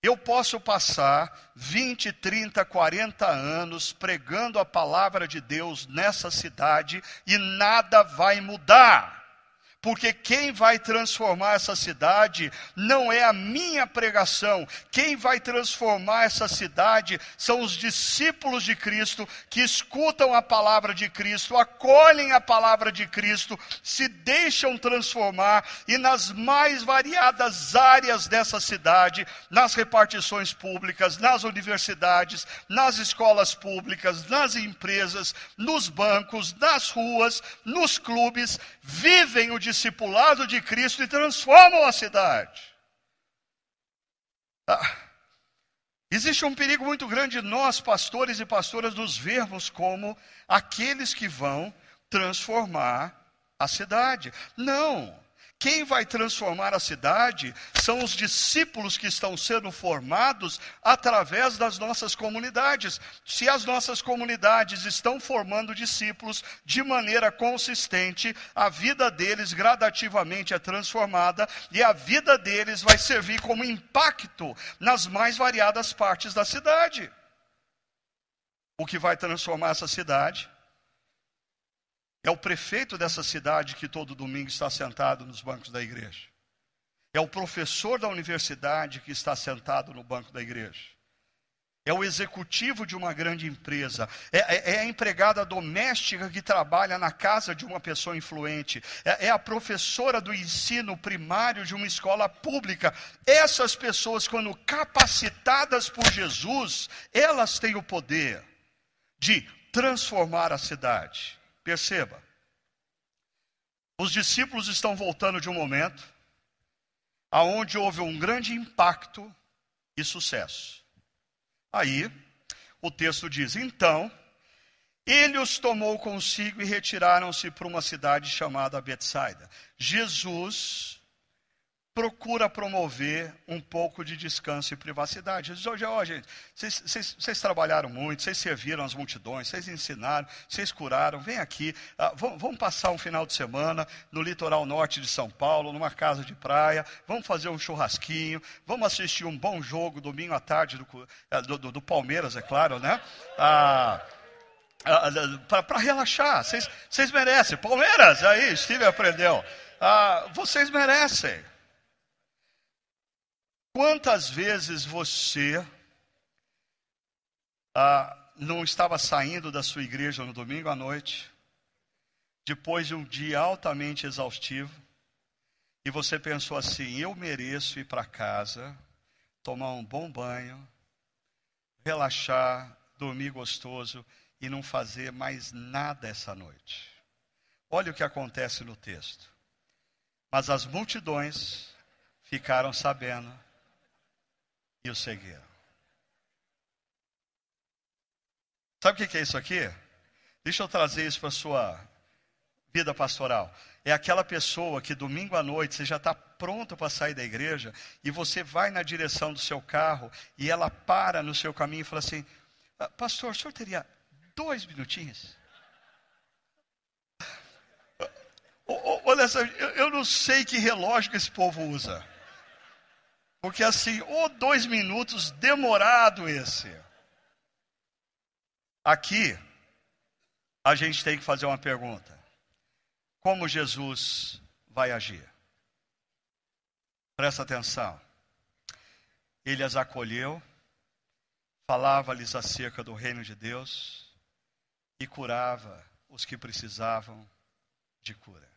Eu posso passar 20, 30, 40 anos pregando a palavra de Deus nessa cidade e nada vai mudar porque quem vai transformar essa cidade não é a minha pregação, quem vai transformar essa cidade são os discípulos de Cristo que escutam a palavra de Cristo, acolhem a palavra de Cristo, se deixam transformar e nas mais variadas áreas dessa cidade, nas repartições públicas, nas universidades, nas escolas públicas, nas empresas, nos bancos, nas ruas, nos clubes, vivem o discipulado de Cristo e transformam a cidade. Ah, existe um perigo muito grande de nós, pastores e pastoras, nos vermos como aqueles que vão transformar a cidade. Não. Quem vai transformar a cidade são os discípulos que estão sendo formados através das nossas comunidades. Se as nossas comunidades estão formando discípulos de maneira consistente, a vida deles gradativamente é transformada e a vida deles vai servir como impacto nas mais variadas partes da cidade. o que vai transformar essa cidade. É o prefeito dessa cidade que todo domingo está sentado nos bancos da igreja. É o professor da universidade que está sentado no banco da igreja é o executivo de uma grande empresa, é, é, é, a empregada doméstica que trabalha na casa de uma pessoa influente, é, é a professora do ensino primário de uma escola pública. Essas pessoas, quando capacitadas por Jesus, elas têm o poder de transformar a cidade. Perceba, os discípulos estão voltando de um momento aonde houve um grande impacto e sucesso. Aí, o texto diz: Então, ele os tomou consigo e retiraram-se para uma cidade chamada Betsaida. Jesus procura promover um pouco de descanso e privacidade. Jesus diz, oh, gente, vocês, vocês, vocês, trabalharam muito, vocês serviram as multidões, vocês ensinaram, vocês curaram, vem aqui, ah, vamos, vamos, passar um final de semana no litoral norte de São Paulo, numa casa de praia, vamos fazer um churrasquinho, vamos assistir um bom jogo domingo à tarde do, eh, do, do, do Palmeiras, é claro, né? Ah, ah, ah para relaxar, vocês, vocês merecem. Palmeiras, aí, Steve aprendeu. Ah, vocês merecem. Quantas vezes você ah, não estava saindo da sua igreja no domingo à noite, depois de um dia altamente exaustivo, e você pensou assim: eu mereço ir para casa, tomar um bom banho, relaxar, dormir gostoso e não fazer mais nada essa noite. Olha o que acontece no texto. Mas as multidões ficaram sabendo e o seguiram. Sabe o que é isso aqui? Deixa eu trazer isso para a sua vida pastoral. É aquela pessoa que domingo à noite você já está pronto para sair da igreja e você vai na direção do seu carro e ela para no seu caminho e fala assim: ah, Pastor, o senhor teria dois minutinhos? [laughs] Olha eu não sei que relógio que esse povo usa. Porque assim, ou dois minutos demorado esse. Aqui, a gente tem que fazer uma pergunta: como Jesus vai agir? Presta atenção. Ele as acolheu, falava-lhes acerca do reino de Deus e curava os que precisavam de cura.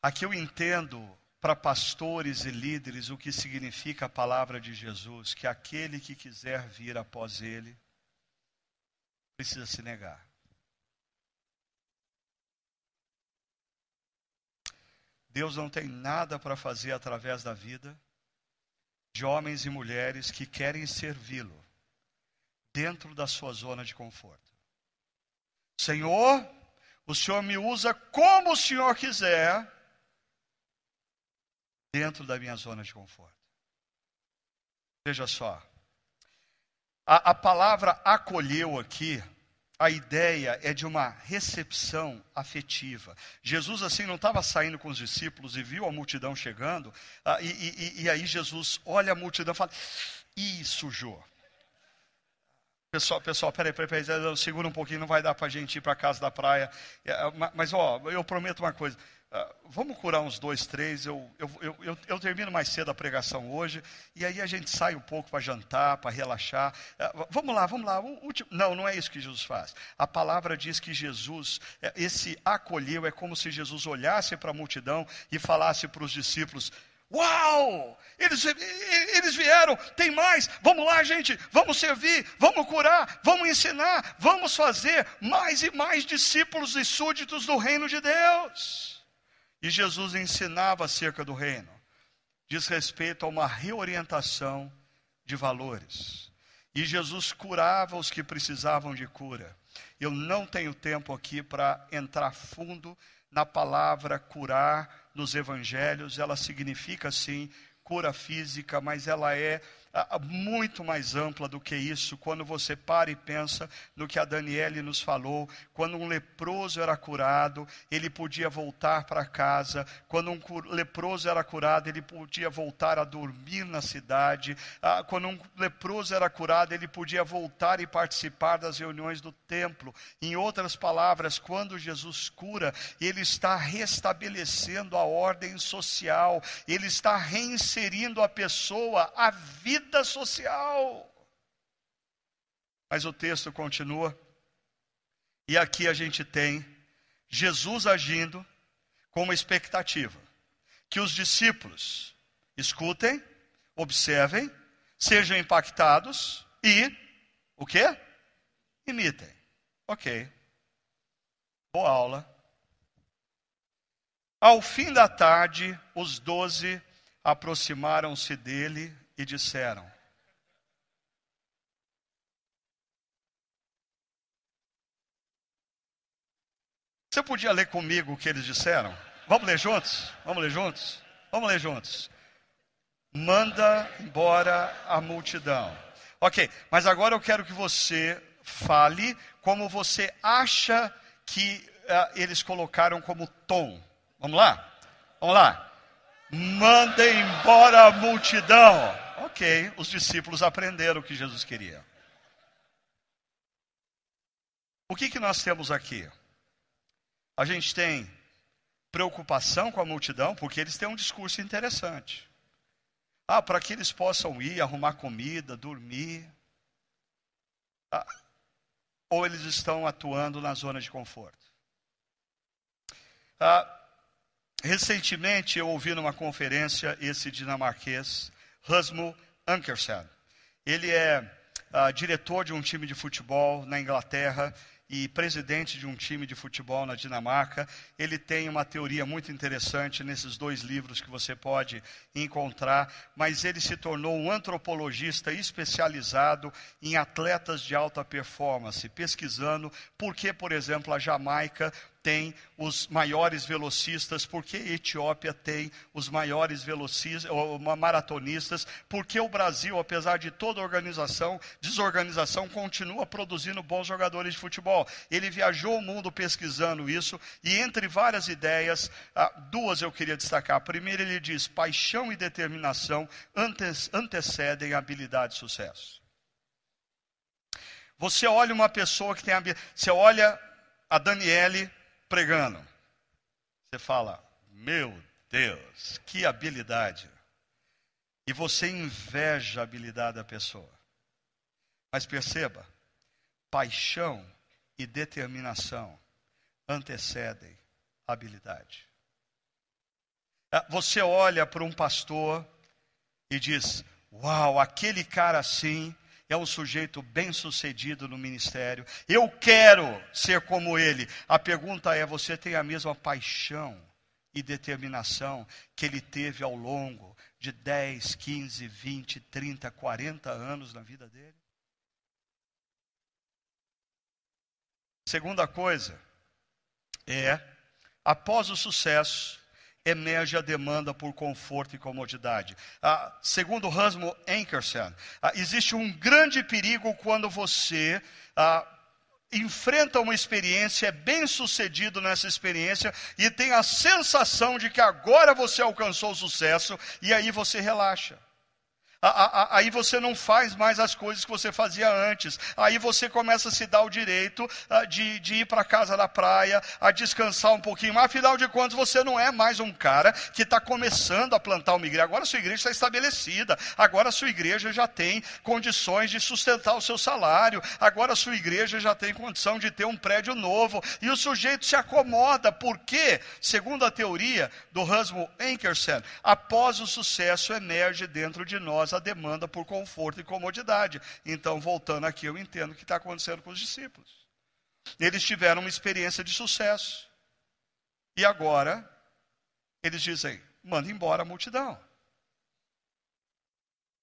Aqui eu entendo para pastores e líderes o que significa a palavra de Jesus, que aquele que quiser vir após ele precisa se negar. Deus não tem nada para fazer através da vida de homens e mulheres que querem servi-lo dentro da sua zona de conforto. Senhor, o Senhor me usa como o Senhor quiser dentro da minha zona de conforto. Veja só, a, a palavra acolheu aqui, a ideia é de uma recepção afetiva. Jesus, assim, não estava saindo com os discípulos e viu a multidão chegando, ah, e, e, e, aí Jesus olha a multidão e fala: ih, sujou. Pessoal, pessoal, peraí, peraí, peraí, segura um pouquinho, não vai dar para a gente ir para casa da praia. É, mas, ó, eu prometo uma coisa: Uh, vamos curar uns dois, três. Eu, eu, eu, eu, termino mais cedo a pregação hoje. E aí a gente sai um pouco para jantar, para relaxar. Uh, vamos lá, vamos lá. Não, não é isso que Jesus faz. A palavra diz que Jesus, é, esse acolheu, é como se Jesus olhasse para a multidão e falasse para os discípulos: Uau! Eles, eles vieram, tem mais, vamos lá, gente, vamos servir, vamos curar, vamos ensinar, vamos fazer mais e mais discípulos e súditos do reino de Deus. E Jesus ensinava acerca do reino. Diz respeito a uma reorientação de valores. E Jesus curava os que precisavam de cura. Eu não tenho tempo aqui para entrar fundo na palavra curar nos evangelhos. Ela significa sim cura física, mas ela é muito mais ampla do que isso, quando você para e pensa no que a Daniele nos falou, quando um leproso era curado, ele podia voltar para casa, quando um leproso era curado, ele podia voltar a dormir na cidade, quando um leproso era curado, ele podia voltar e participar das reuniões do templo. Em outras palavras, quando Jesus cura, ele está restabelecendo a ordem social, ele está reinserindo a pessoa à vida social. Mas o texto continua, e aqui a gente tem Jesus agindo com uma expectativa: que os discípulos escutem, observem, sejam impactados e o quê? Imitem. Ok. Boa aula. Ao fim da tarde, os doze aproximaram-se dele e disseram: Você podia ler comigo o que eles disseram? Vamos ler juntos? Vamos ler juntos? Vamos ler juntos. Manda embora a multidão. Ok, mas agora eu quero que você fale como você acha que uh, eles colocaram como tom. Vamos lá? Vamos lá. Manda embora a multidão. Ok, os discípulos aprenderam o que Jesus queria. O que, que nós temos aqui? A gente tem preocupação com a multidão, porque eles têm um discurso interessante. Ah, para que eles possam ir, arrumar comida, dormir. Ah, ou eles estão atuando na zona de conforto. Ah, Recentemente eu ouvi numa conferência esse dinamarquês, Rasmus Ankersen. Ele é uh, diretor de um time de futebol na Inglaterra e presidente de um time de futebol na Dinamarca. Ele tem uma teoria muito interessante nesses dois livros que você pode encontrar, mas ele se tornou um antropologista especializado em atletas de alta performance, pesquisando por que, por exemplo, a Jamaica tem os maiores velocistas, porque a Etiópia tem os maiores velocistas, ou, maratonistas, porque o Brasil, apesar de toda organização, desorganização, continua produzindo bons jogadores de futebol. Ele viajou o mundo pesquisando isso, e entre várias ideias, ah, duas eu queria destacar. A primeira, ele diz: paixão e determinação antecedem habilidade e sucesso. Você olha uma pessoa que tem habilidade, você olha a Daniele, pregando. Você fala, meu Deus, que habilidade. E você inveja a habilidade da pessoa. Mas perceba, paixão e determinação antecedem habilidade. É, você olha para um pastor e diz: Uau, aquele cara assim é um sujeito bem-sucedido no ministério. Eu quero ser como ele. A pergunta é: você tem a mesma paixão e determinação que ele teve ao longo de 10, 15, 20, 30, 40 anos na vida dele? Segunda coisa é, após o sucesso, emerge a demanda por conforto e comodidade. Ah, segundo Rasmus Ankersen, ah, existe um grande perigo quando você ah, enfrenta uma experiência, é bem sucedido nessa experiência e tem a sensação de que agora você alcançou o sucesso e aí você relaxa. Aí você não faz mais as coisas que você fazia antes. Aí você começa a se dar o direito ah, de, de ir para casa da praia, a descansar um pouquinho. Mas afinal de contas, você não é mais um cara que está começando a plantar uma igreja. Agora a sua igreja está estabelecida. Agora a sua igreja já tem condições de sustentar o seu salário. Agora a sua igreja já tem condição de ter um prédio novo. E o sujeito se acomoda. Porque, segundo a teoria do Rasmus Ankersen, após o sucesso emerge dentro de nós a demanda por conforto e comodidade. Então, voltando aqui, eu entendo o que está acontecendo com os discípulos. Eles tiveram uma experiência de sucesso. E agora, eles dizem: manda embora a multidão.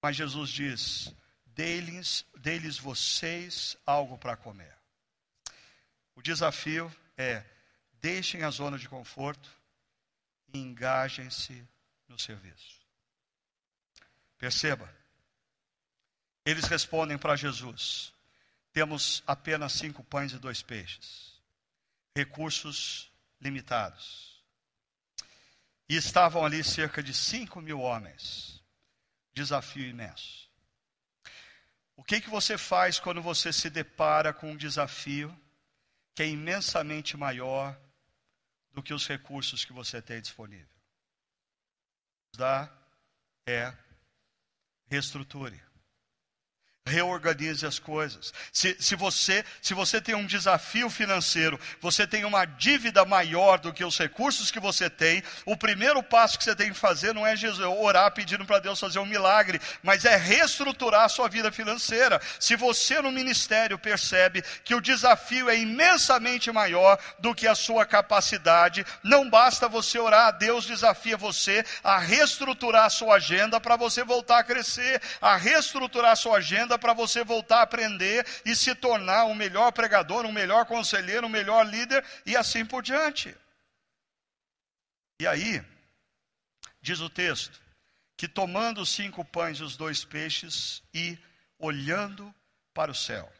Mas Jesus diz: dê-lhes dê vocês algo para comer. O desafio é: deixem a zona de conforto e engajem-se no serviço. Perceba, Eles respondem para Jesus: temos apenas cinco pães e dois peixes, recursos limitados. E estavam ali cerca de cinco mil homens. Desafio imenso. O que, que você faz quando você se depara com um desafio que é imensamente maior do que os recursos que você tem disponível? Dá é reestruture reorganize as coisas. Se, se, você, se você tem um desafio financeiro, você tem uma dívida maior do que os recursos que você tem, o primeiro passo que você tem que fazer não é orar pedindo para Deus fazer um milagre, mas é reestruturar a sua vida financeira. Se você no ministério percebe que o desafio é imensamente maior do que a sua capacidade, não basta você orar, Deus desafia você a reestruturar a sua agenda para você voltar a crescer, a reestruturar a sua agenda para você voltar a aprender e se tornar um melhor pregador, um melhor conselheiro, um melhor líder e assim por diante. E aí, diz o texto, que tomando os cinco pães e os dois peixes e olhando para o céu.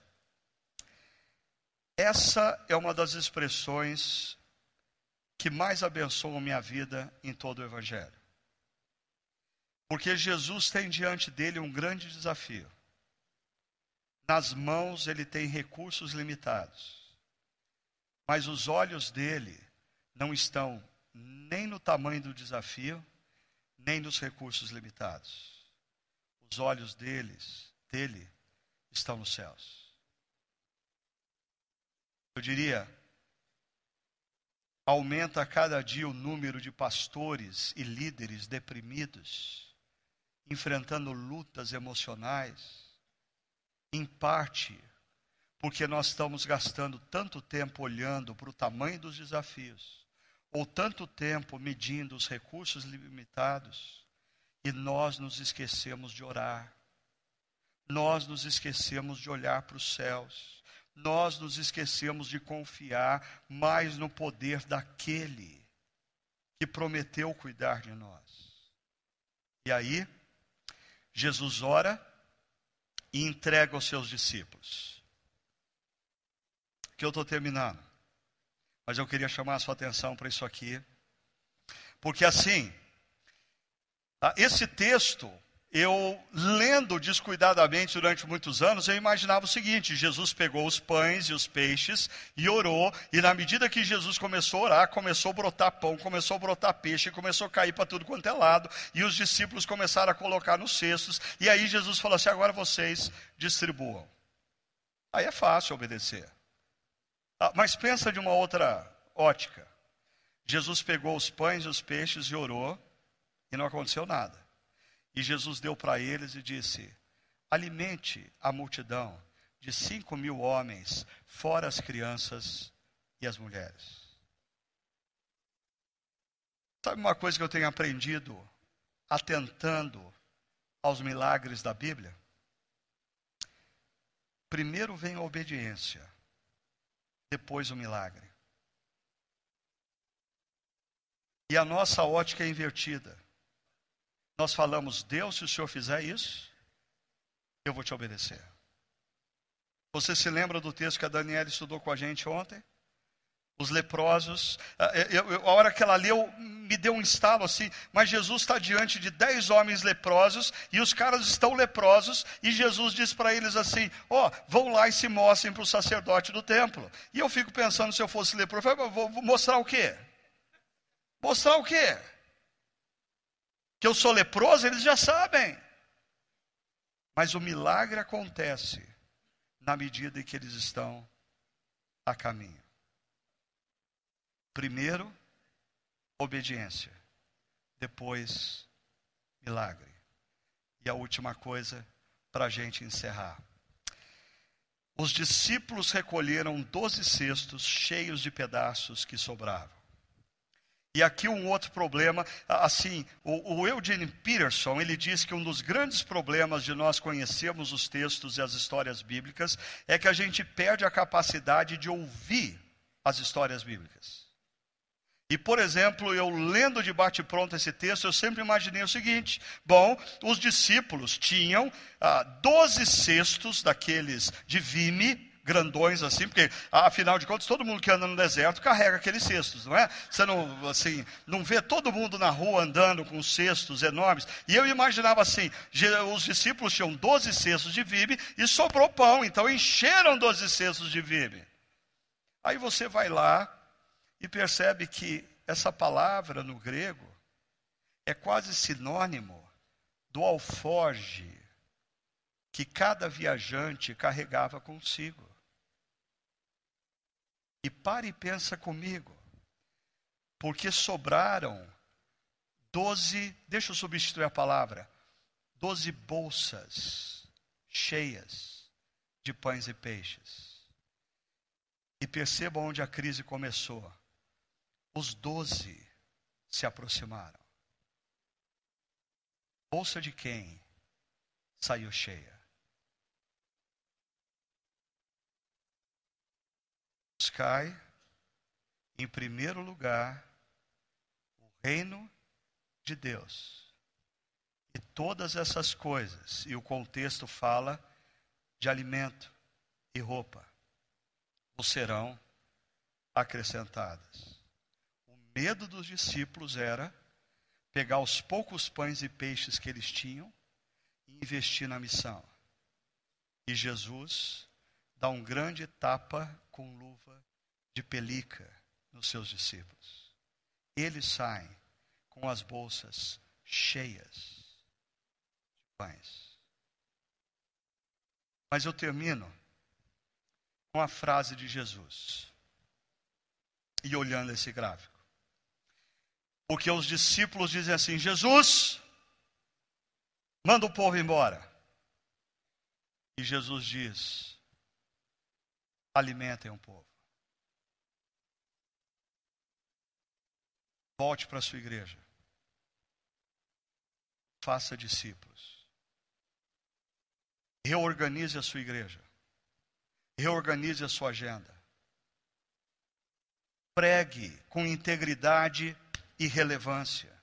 Essa é uma das expressões que mais abençoam minha vida em todo o Evangelho. Porque Jesus tem diante dele um grande desafio. Nas mãos ele tem recursos limitados. Mas os olhos dele não estão nem no tamanho do desafio, nem nos recursos limitados. Os olhos deles, dele, estão nos céus. Eu diria, aumenta a cada dia o número de pastores e líderes deprimidos, enfrentando lutas emocionais, em parte, porque nós estamos gastando tanto tempo olhando para o tamanho dos desafios, ou tanto tempo medindo os recursos limitados, e nós nos esquecemos de orar, nós nos esquecemos de olhar para os céus, nós nos esquecemos de confiar mais no poder daquele que prometeu cuidar de nós. E aí, Jesus ora e entrega aos seus discípulos. Que eu estou terminando. Mas eu queria chamar a sua atenção para isso aqui. Porque assim, tá, esse texto eu lendo descuidadamente durante muitos anos, eu imaginava o seguinte: Jesus pegou os pães e os peixes e orou, e na medida que Jesus começou a orar, começou a brotar pão, começou a brotar peixe, começou a cair para tudo quanto é lado, e os discípulos começaram a colocar nos cestos, e aí Jesus falou assim: agora vocês distribuam. Aí é fácil obedecer. Ah, mas pensa de uma outra ótica. Jesus pegou os pães e os peixes e orou, e não aconteceu nada. E Jesus deu para eles e disse: alimente a multidão de cinco mil homens, fora as crianças e as mulheres. Sabe uma coisa que eu tenho aprendido atentando aos milagres da Bíblia? Primeiro vem a obediência, depois o milagre. E a nossa ótica é invertida. Nós falamos, Deus, se o Senhor fizer isso, eu vou te obedecer. Você se lembra do texto que a Daniela estudou com a gente ontem? Os leprosos, eu, eu, a hora que ela leu, me deu um estalo assim, mas Jesus está diante de dez homens leprosos, e os caras estão leprosos, e Jesus diz para eles assim: Ó, oh, vão lá e se mostrem para o sacerdote do templo. E eu fico pensando, se eu fosse leproso, eu falei, vou mostrar o quê? Mostrar o quê? Que eu sou leproso, eles já sabem. Mas o milagre acontece na medida em que eles estão a caminho. Primeiro, obediência. Depois, milagre. E a última coisa, para a gente encerrar. Os discípulos recolheram doze cestos cheios de pedaços que sobravam. E aqui um outro problema, assim, o, o Eugene Peterson, ele diz que um dos grandes problemas de nós conhecermos os textos e as histórias bíblicas é que a gente perde a capacidade de ouvir as histórias bíblicas. E, por exemplo, eu lendo de bate-pronto esse texto, eu sempre imaginei o seguinte: bom, os discípulos tinham ah, 12 cestos daqueles de vime, grandões assim, porque afinal de contas todo mundo que anda no deserto carrega aqueles cestos, não é? Você não assim, não vê todo mundo na rua andando com cestos enormes. E eu imaginava assim, os discípulos tinham 12 cestos de vime e sobrou pão, então encheram 12 cestos de vime. Aí você vai lá e percebe que essa palavra no grego é quase sinônimo do alforge que cada viajante carregava consigo. E pare e pensa comigo, porque sobraram doze, deixa eu substituir a palavra, doze bolsas cheias de pães e peixes. E perceba onde a crise começou. Os doze se aproximaram. Bolsa de quem saiu cheia? Buscai, em primeiro lugar, o reino de Deus. E todas essas coisas, e o contexto fala de alimento e roupa serão acrescentadas. O medo dos discípulos era pegar os poucos pães e peixes que eles tinham e investir na missão. E Jesus dá um grande tapa com luva de pelica nos seus discípulos. Eles saem com as bolsas cheias de pães. Mas eu termino com a frase de Jesus. E olhando esse gráfico. Porque os discípulos dizem assim: Jesus, manda o povo embora. E Jesus diz: alimentem o povo. Volte para a sua igreja. Faça discípulos. Reorganize a sua igreja. Reorganize a sua agenda. Pregue com integridade e relevância.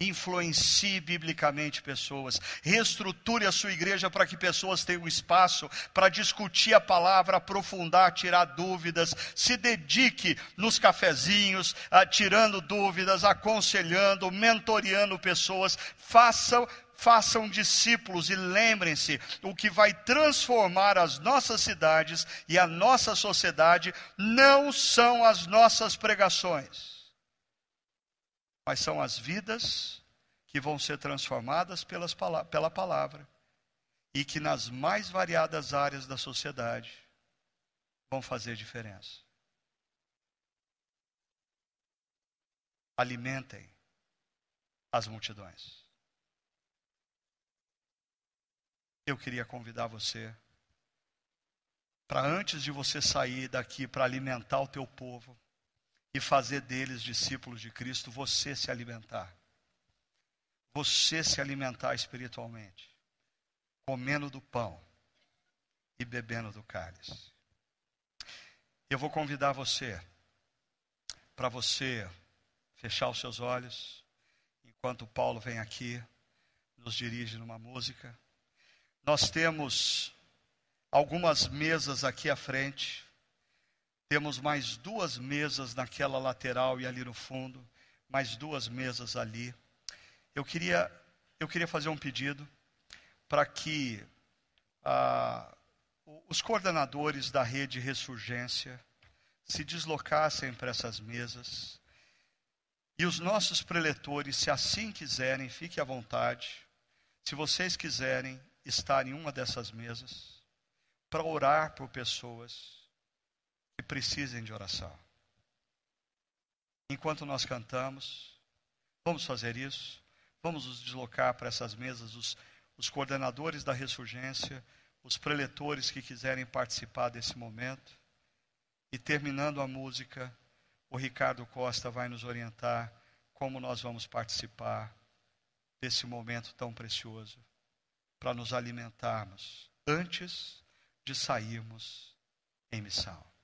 Influencie biblicamente pessoas. Reestruture a sua igreja para que pessoas tenham espaço para discutir a palavra, aprofundar, tirar dúvidas. Se dedique nos cafezinhos, a, tirando dúvidas, aconselhando, mentoreando pessoas. Faça façam discípulos e lembrem-se: o que vai transformar as nossas cidades e a nossa sociedade não são as nossas pregações, mas são as vidas que vão ser transformadas pelas, pela palavra e que nas mais variadas áreas da sociedade vão fazer diferença. Alimentem as multidões. eu queria convidar você para antes de você sair daqui para alimentar o teu povo e fazer deles discípulos de Cristo, você se alimentar. Você se alimentar espiritualmente, comendo do pão e bebendo do cálice. Eu vou convidar você para você fechar os seus olhos enquanto Paulo vem aqui, nos dirige numa música. Nós temos algumas mesas aqui à frente, temos mais duas mesas naquela lateral e ali no fundo, mais duas mesas ali. Eu queria, eu queria fazer um pedido para que ah, os coordenadores da rede Ressurgência se deslocassem para essas mesas e os nossos preletores, se assim quiserem, fiquem à vontade. Se vocês quiserem, estar em uma dessas mesas para orar por pessoas que precisem de oração. Enquanto nós cantamos, vamos fazer isso, vamos nos deslocar para essas mesas, os, os coordenadores da ressurgência, os preletores que quiserem participar desse momento. E terminando a música, o Ricardo Costa vai nos orientar como nós vamos participar desse momento tão precioso para nos alimentarmos antes de sairmos em missão.